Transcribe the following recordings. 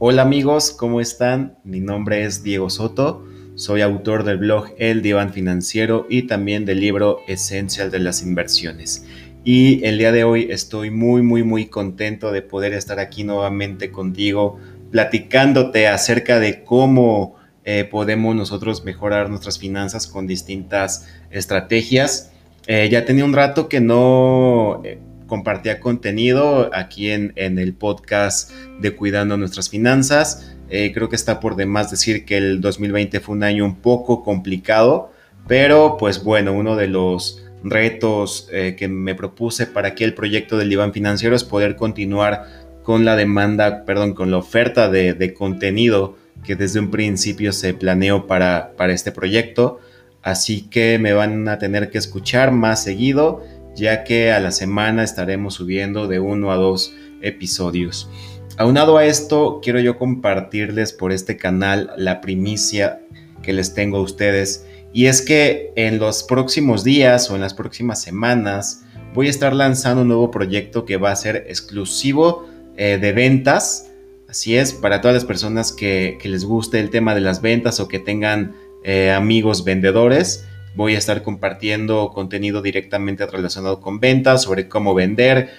Hola amigos, ¿cómo están? Mi nombre es Diego Soto, soy autor del blog El Diván Financiero y también del libro Esencial de las Inversiones. Y el día de hoy estoy muy, muy, muy contento de poder estar aquí nuevamente contigo platicándote acerca de cómo eh, podemos nosotros mejorar nuestras finanzas con distintas estrategias. Eh, ya tenía un rato que no eh, compartía contenido aquí en, el podcast de Cuidando nuestras finanzas. Eh, creo que está por demás decir que el 2020 fue un año un poco complicado, pero pues bueno, uno de los retos eh, que me propuse para aquí el proyecto del diván financiero es poder continuar con la demanda, perdón, con la oferta de, contenido que desde un principio se planeó para, para este proyecto. Así que me van a tener que escuchar más seguido ya que a la semana estaremos subiendo de uno a dos episodios. Aunado a esto, quiero yo compartirles por este canal la primicia que les tengo a ustedes y es que en los próximos días o en las próximas semanas voy a estar lanzando un nuevo proyecto que va a ser exclusivo eh, de ventas. Así es, para todas las personas que, les guste el tema de las ventas o que tengan eh, amigos vendedores, Voy a estar compartiendo contenido directamente relacionado con ventas, sobre cómo vender.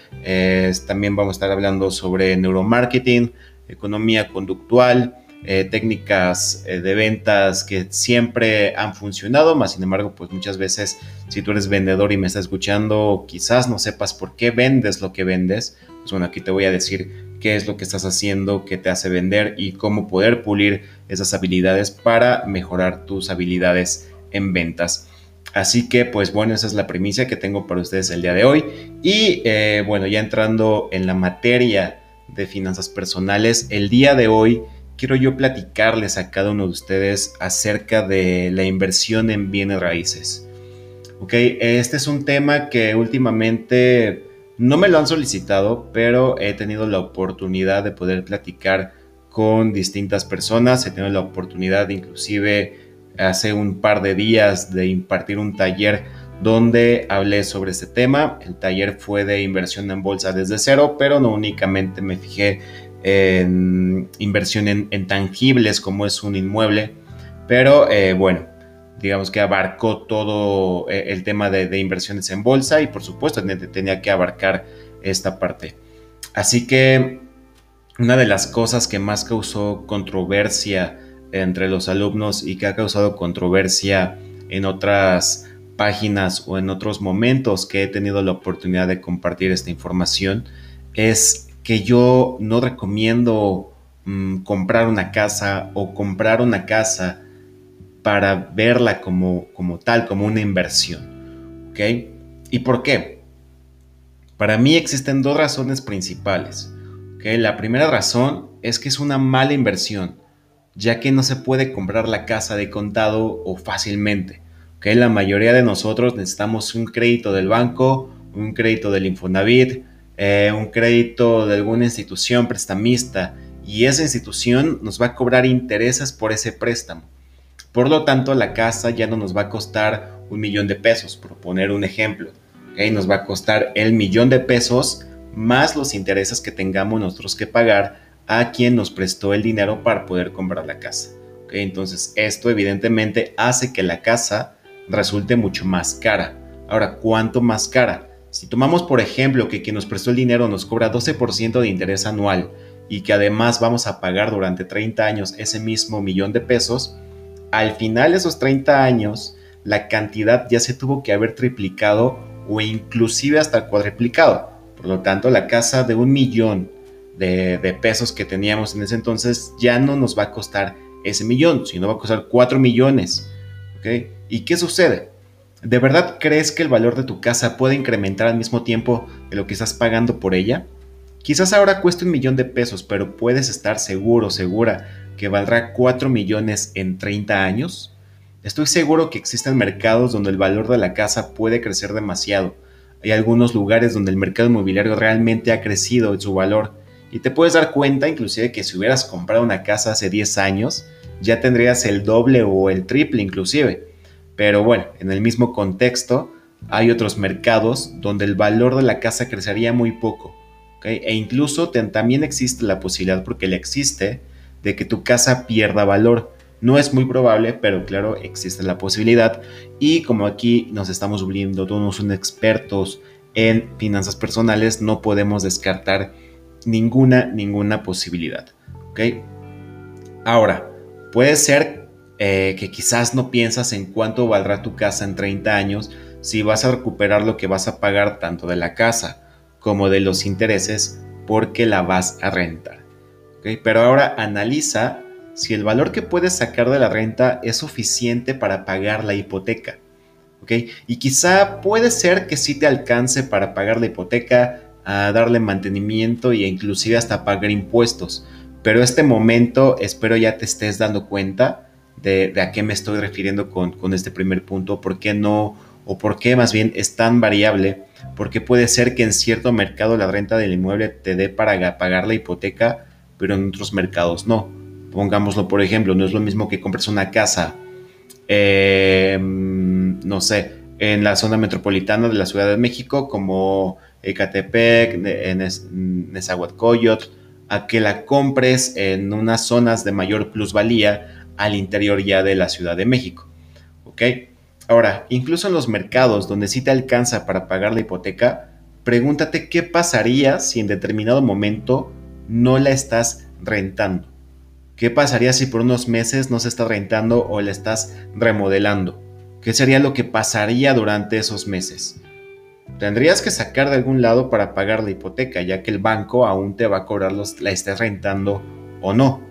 también vamos a estar hablando sobre neuromarketing, economía conductual, eh, técnicas eh, de ventas que siempre han funcionado, más sin embargo, pues muchas veces si tú eres vendedor y me estás escuchando, quizás no sepas por qué vendes lo que vendes. Pues bueno, aquí te voy a decir qué es lo que estás haciendo, qué te hace vender y cómo poder pulir esas habilidades para mejorar tus habilidades en ventas. Así que, pues bueno, esa es la primicia que tengo para ustedes el día de hoy. Y eh, bueno, ya entrando en la materia de finanzas personales, el día de hoy quiero yo platicarles a cada uno de ustedes acerca de la inversión en bienes raíces. Ok, este es un tema que últimamente no me lo han solicitado, pero he tenido la oportunidad de poder platicar con distintas personas, he tenido la oportunidad inclusive hace un par de días de impartir un taller donde hablé sobre este tema. El taller fue de inversión en bolsa desde cero, pero no únicamente me fijé en inversión en, tangibles como es un inmueble, pero eh, bueno, digamos que abarcó todo eh, el tema de, de, inversiones en bolsa y por supuesto tenía que abarcar esta parte. Así que una de las cosas que más causó controversia entre los alumnos y que ha causado controversia en otras páginas o en otros momentos que he tenido la oportunidad de compartir esta información es que yo no recomiendo mm, comprar una casa o comprar una casa para verla como, como tal, como una inversión. ¿Ok? ¿Y por qué? Para mí existen dos razones principales. ¿ok? La primera razón es que es una mala inversión ya que no se puede comprar la casa de contado o fácilmente. ¿okay? La mayoría de nosotros necesitamos un crédito del banco, un crédito del Infonavit, eh, un crédito de alguna institución prestamista y esa institución nos va a cobrar intereses por ese préstamo. Por lo tanto, la casa ya no nos va a costar un millón de pesos, por poner un ejemplo. Nos va a costar el millón de pesos más los intereses que tengamos nosotros que pagar a quien nos prestó el dinero para poder comprar la casa. Entonces esto evidentemente hace que la casa resulte mucho más cara. Ahora, ¿cuánto más cara? Si tomamos por ejemplo que quien nos prestó el dinero nos cobra 12% de interés anual y que además vamos a pagar durante 30 años ese mismo millón de pesos, al final de esos 30 años la cantidad ya se tuvo que haber triplicado o inclusive hasta cuadriplicado. Por lo tanto, la casa de un millón de, pesos que teníamos en ese entonces, ya no nos va a costar ese millón, sino va a costar 4 millones. ¿Y qué sucede? ¿De verdad crees que el valor de tu casa puede incrementar al mismo tiempo de lo que estás pagando por ella? Quizás ahora cueste un millón de pesos, pero puedes estar seguro, segura que valdrá 4 millones en 30 años. Estoy seguro que existen mercados donde el valor de la casa puede crecer demasiado. Hay algunos lugares donde el mercado inmobiliario realmente ha crecido en su valor y te puedes dar cuenta inclusive que si hubieras comprado una casa hace 10 años, ya tendrías el doble o el triple inclusive. Pero bueno, en el mismo contexto, hay otros mercados donde el valor de la casa crecería muy poco. E incluso también existe la posibilidad, porque le existe, de que tu casa pierda valor. No es muy probable, pero claro, existe la posibilidad. Y como aquí nos estamos volviendo todos unos expertos en finanzas personales, no podemos descartar ninguna, ninguna posibilidad. ¿Ok? Ahora, puede ser eh, que quizás no piensas en cuánto valdrá tu casa en 30 años si vas a recuperar lo que vas a pagar tanto de la casa como de los intereses porque la vas a rentar. Pero ahora analiza si el valor que puedes sacar de la renta es suficiente para pagar la hipoteca. Y quizá puede ser que sí te alcance para pagar la hipoteca, a darle mantenimiento e inclusive hasta pagar impuestos. Pero este momento espero ya te estés dando cuenta de, a qué me estoy refiriendo con, con este primer punto, por qué no, o por qué más bien es tan variable, porque puede ser que en cierto mercado la renta del inmueble te dé para pagar la hipoteca, pero en otros mercados no. Pongámoslo por ejemplo, no es lo mismo que compres una casa, em, no sé, en la zona metropolitana de la Ciudad de México, como Ecatepec, Nezahualcóyotl, a que la compres en unas zonas de mayor plusvalía al interior ya de la Ciudad de México. ¿Ok? Ahora, incluso en los mercados donde sí te alcanza para pagar la hipoteca, pregúntate qué pasaría si en determinado momento no la estás rentando. ¿Qué pasaría si por unos meses no se está rentando o la estás remodelando? ¿Qué sería lo que pasaría durante esos meses? Tendrías que sacar de algún lado para pagar la hipoteca, ya que el banco aún te va a cobrar los, la estés rentando o no.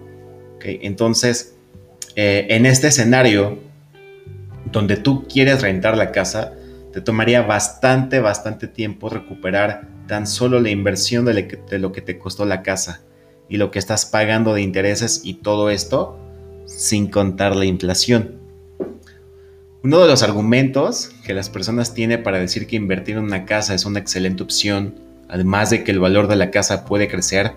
Entonces, eh, en este escenario, donde tú quieres rentar la casa, te tomaría bastante, bastante tiempo recuperar tan solo la inversión de, lo que te costó la casa y lo que estás pagando de intereses y todo esto sin contar la inflación. Uno de los argumentos que las personas tienen para decir que invertir en una casa es una excelente opción, además de que el valor de la casa puede crecer,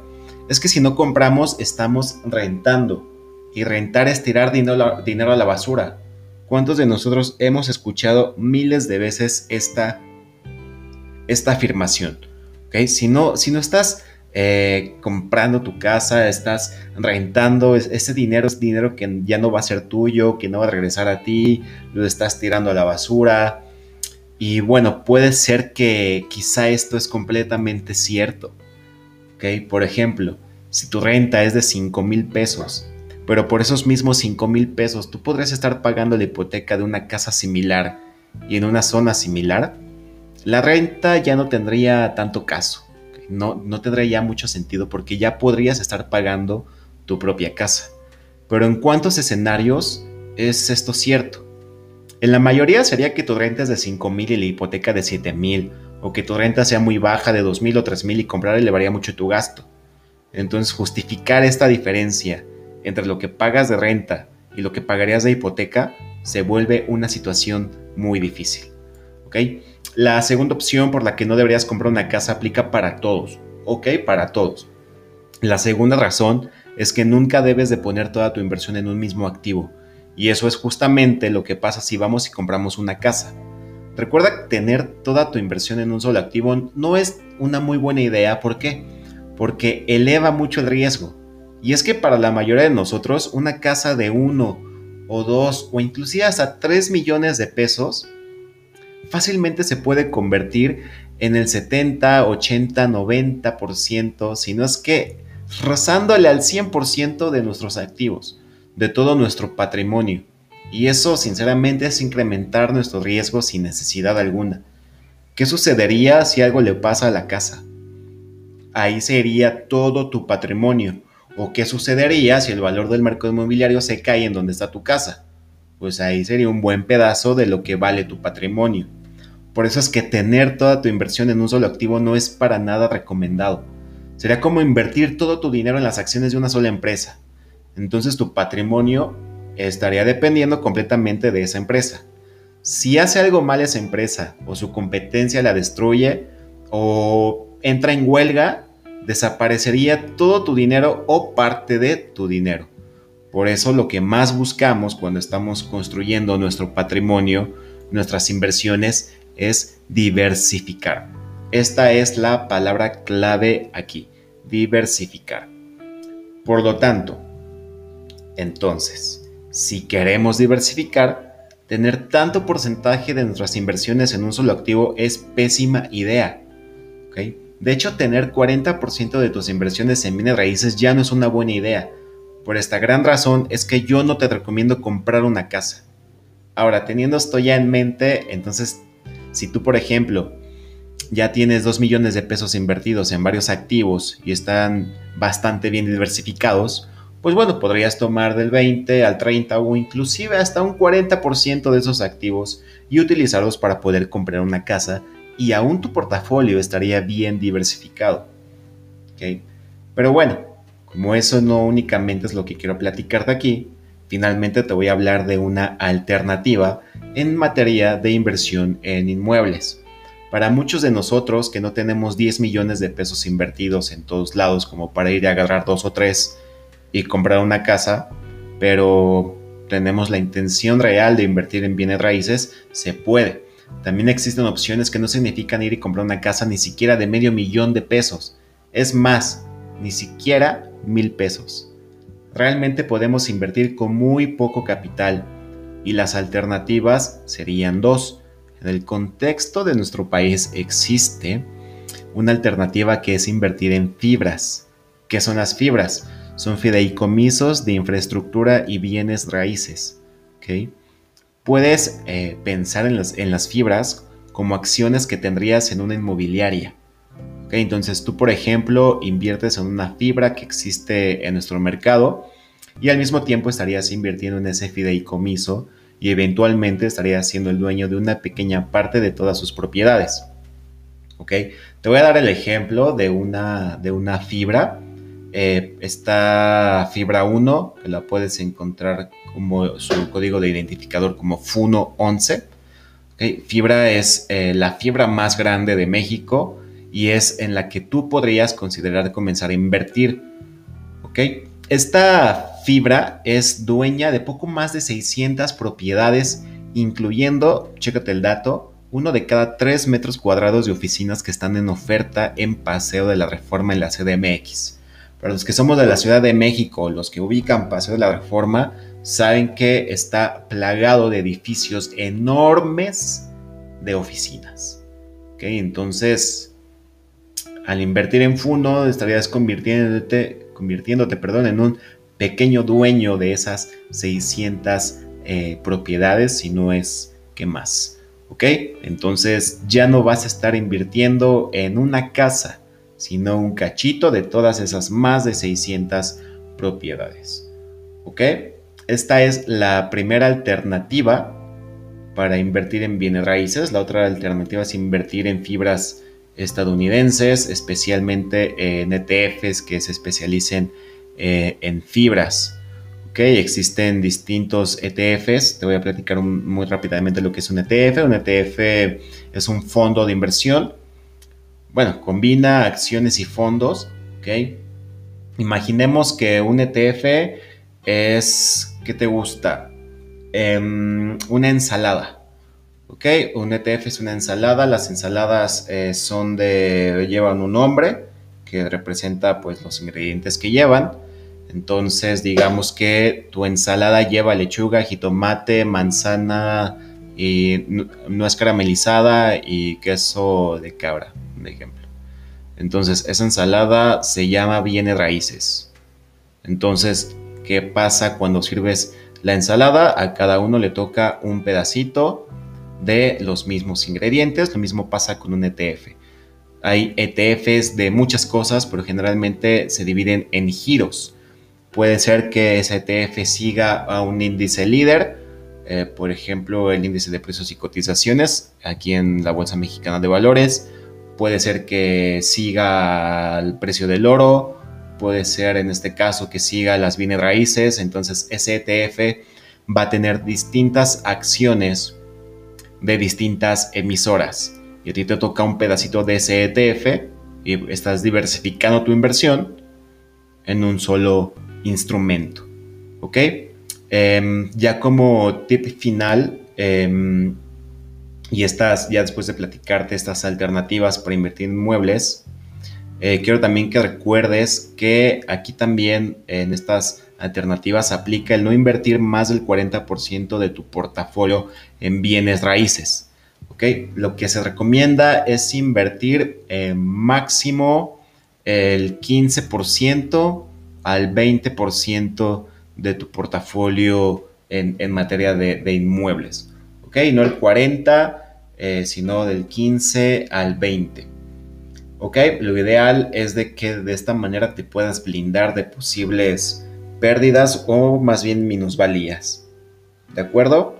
es que si no compramos estamos rentando. Y rentar es tirar dinero a la basura. ¿Cuántos de nosotros hemos escuchado miles de veces esta, esta afirmación? ¿Okay? Si, no, si no estás eh, comprando tu casa, estás rentando, ese dinero es dinero que ya no va a ser tuyo, que no va a regresar a ti, lo estás tirando a la basura. Y bueno, puede ser que quizá esto es completamente cierto. ¿okay? Por ejemplo, si tu renta es de 5 mil pesos pero por esos mismos 5 mil pesos tú podrías estar pagando la hipoteca de una casa similar y en una zona similar, la renta ya no tendría tanto caso, no, no tendría ya mucho sentido porque ya podrías estar pagando tu propia casa. Pero en cuántos escenarios es esto cierto? En la mayoría sería que tu renta es de 5 mil y la hipoteca de 7 mil, o que tu renta sea muy baja de 2 mil o 3 mil y comprar elevaría mucho tu gasto. Entonces justificar esta diferencia entre lo que pagas de renta y lo que pagarías de hipoteca, se vuelve una situación muy difícil. ¿Ok? La segunda opción por la que no deberías comprar una casa aplica para todos. ¿Ok? Para todos. La segunda razón es que nunca debes de poner toda tu inversión en un mismo activo. Y eso es justamente lo que pasa si vamos y compramos una casa. Recuerda que tener toda tu inversión en un solo activo no es una muy buena idea. ¿Por qué? Porque eleva mucho el riesgo. Y es que para la mayoría de nosotros una casa de uno o dos o inclusive hasta 3 millones de pesos fácilmente se puede convertir en el 70, 80, 90%, si no es que rozándole al 100% de nuestros activos, de todo nuestro patrimonio. Y eso sinceramente es incrementar nuestro riesgo sin necesidad alguna. ¿Qué sucedería si algo le pasa a la casa? Ahí sería todo tu patrimonio ¿O qué sucedería si el valor del mercado inmobiliario se cae en donde está tu casa? Pues ahí sería un buen pedazo de lo que vale tu patrimonio. Por eso es que tener toda tu inversión en un solo activo no es para nada recomendado. Sería como invertir todo tu dinero en las acciones de una sola empresa. Entonces tu patrimonio estaría dependiendo completamente de esa empresa. Si hace algo mal esa empresa o su competencia la destruye o entra en huelga, desaparecería todo tu dinero o parte de tu dinero. Por eso lo que más buscamos cuando estamos construyendo nuestro patrimonio, nuestras inversiones, es diversificar. Esta es la palabra clave aquí, diversificar. Por lo tanto, Entonces, si queremos diversificar, tener tanto porcentaje de nuestras inversiones en un solo activo es pésima idea. De hecho, tener 40% de tus inversiones en bienes raíces ya no es una buena idea. Por esta gran razón es que yo no te recomiendo comprar una casa. Ahora, teniendo esto ya en mente, entonces, si tú, por ejemplo, ya tienes 2 millones de pesos invertidos en varios activos y están bastante bien diversificados, pues bueno, podrías tomar del 20 al 30 o inclusive hasta un 40% de esos activos y utilizarlos para poder comprar una casa y aún tu portafolio estaría bien diversificado. Pero bueno, como eso no únicamente es lo que quiero platicarte aquí, finalmente te voy a hablar de una alternativa en materia de inversión en inmuebles. Para muchos de nosotros que no tenemos 10 millones de pesos invertidos en todos lados como para ir a agarrar dos o tres y comprar una casa, pero tenemos la intención real de invertir en bienes raíces, se puede. También existen opciones que no significan ir y comprar una casa ni siquiera de medio millón de pesos. Es más, ni siquiera mil pesos. Realmente podemos invertir con muy poco capital y las alternativas serían dos. En el contexto de nuestro país existe una alternativa que es invertir en fibras. ¿Qué son las fibras? son fideicomisos de infraestructura y bienes raíces. Puedes eh, pensar en las, fibras como acciones que tendrías en una inmobiliaria. Entonces tú, por ejemplo, inviertes en una fibra que existe en nuestro mercado y al mismo tiempo estarías invirtiendo en ese fideicomiso y eventualmente estarías siendo el dueño de una pequeña parte de todas sus propiedades. Te voy a dar el ejemplo de una, de una fibra eh, está Fibra 1, que la puedes encontrar como su código de identificador como FUNO11. Fibra es eh, la fibra más grande de México y es en la que tú podrías considerar comenzar a invertir. Esta fibra es dueña de poco más de 600 propiedades, incluyendo, chécate el dato, uno de cada 3 metros cuadrados de oficinas que están en oferta en Paseo de la Reforma en la CDMX. Para los que somos de la Ciudad de México, los que ubican Paseo de la Reforma, saben que está plagado de edificios enormes de oficinas. Entonces, al invertir en Funo, estarías convirtiéndote, convirtiéndote perdón, en un pequeño dueño de esas 600 eh, propiedades, si no es que más. ¿Ok? Entonces ya no vas a estar invirtiendo en una casa, sino un cachito de todas esas más de 600 propiedades. ¿Ok? Esta es la primera alternativa para invertir en bienes raíces. La otra alternativa es invertir en fibras estadounidenses, especialmente en ETFs que se especialicen eh, en fibras. ¿ok? Existen distintos ETFs. Te voy a platicar muy rápidamente lo que es un ETF. Un ETF es un fondo de inversión bueno, combina acciones y fondos, ¿ok? Imaginemos que un ETF es, ¿qué te gusta? Em, una ensalada, ¿ok? Un ETF es una ensalada, las ensaladas eh, son de, llevan un nombre que representa pues los ingredientes que llevan. Entonces, digamos que tu ensalada lleva lechuga, jitomate, manzana y nuez caramelizada y queso de cabra de ejemplo. Entonces, esa ensalada se llama bienes raíces. Entonces, ¿qué pasa cuando sirves la ensalada? A cada uno le toca un pedacito de los mismos ingredientes. Lo mismo pasa con un ETF. Hay ETFs de muchas cosas, pero generalmente se dividen en giros. Puede ser que ese ETF siga a un índice líder, eh, por ejemplo, el índice de precios y cotizaciones aquí en la Bolsa Mexicana de Valores puede ser que siga el precio del oro, puede ser en este caso que siga las bienes raíces, entonces ese ETF va a tener distintas acciones de distintas emisoras y a ti te toca un pedacito de ese ETF y estás diversificando tu inversión en un solo instrumento. ¿Ok? Em, ya como tip final, em, y estas, ya después de platicarte estas alternativas para invertir en muebles, eh, quiero también que recuerdes que aquí también en estas alternativas aplica el no invertir más del 40% de tu portafolio en bienes raíces. Lo que se recomienda es invertir máximo el 15% al 20% de tu portafolio en, materia de, inmuebles. ¿ok? No el 40, eh, sino del 15 al 20. ¿ok? Lo ideal es de que de esta manera te puedas blindar de posibles pérdidas o más bien minusvalías. ¿De acuerdo?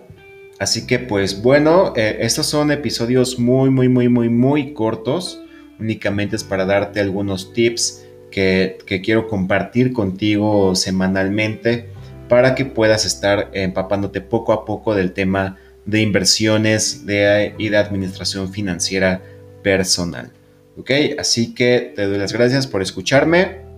Así que pues bueno, eh, estos son episodios muy, muy, muy, muy, muy cortos. Únicamente es para darte algunos tips que, quiero compartir contigo semanalmente para que puedas estar empapándote poco a poco del tema de inversiones de, y de administración financiera personal. ¿Ok? Así que te doy las gracias por escucharme.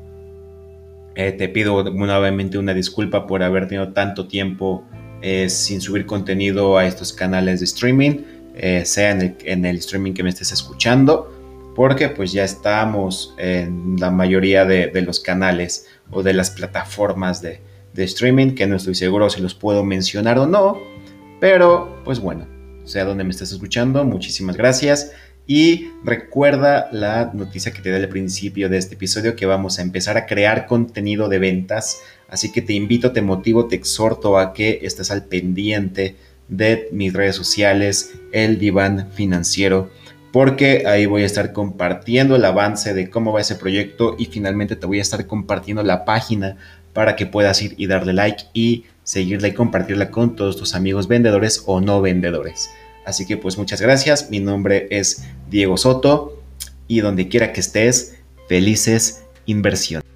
Eh, te pido nuevamente una disculpa por haber tenido tanto tiempo eh, sin subir contenido a estos canales de streaming, eh, sea en el, en el streaming que me estés escuchando porque pues ya estamos en la mayoría de, los canales o de las plataformas de, streaming, que no estoy seguro si los puedo mencionar o no, pero pues bueno, sea donde me estés escuchando, muchísimas gracias. Y recuerda la noticia que te di al principio de este episodio que vamos a empezar a crear contenido de ventas. Así que te invito, te motivo, te exhorto a que estés al pendiente de mis redes sociales, el diván financiero porque ahí voy a estar compartiendo el avance de cómo va ese proyecto y finalmente te voy a estar compartiendo la página para que puedas ir y darle like y seguirla y compartirla con todos tus amigos vendedores o no vendedores. Así que pues muchas gracias, mi nombre es Diego Soto y donde quiera que estés, felices inversiones.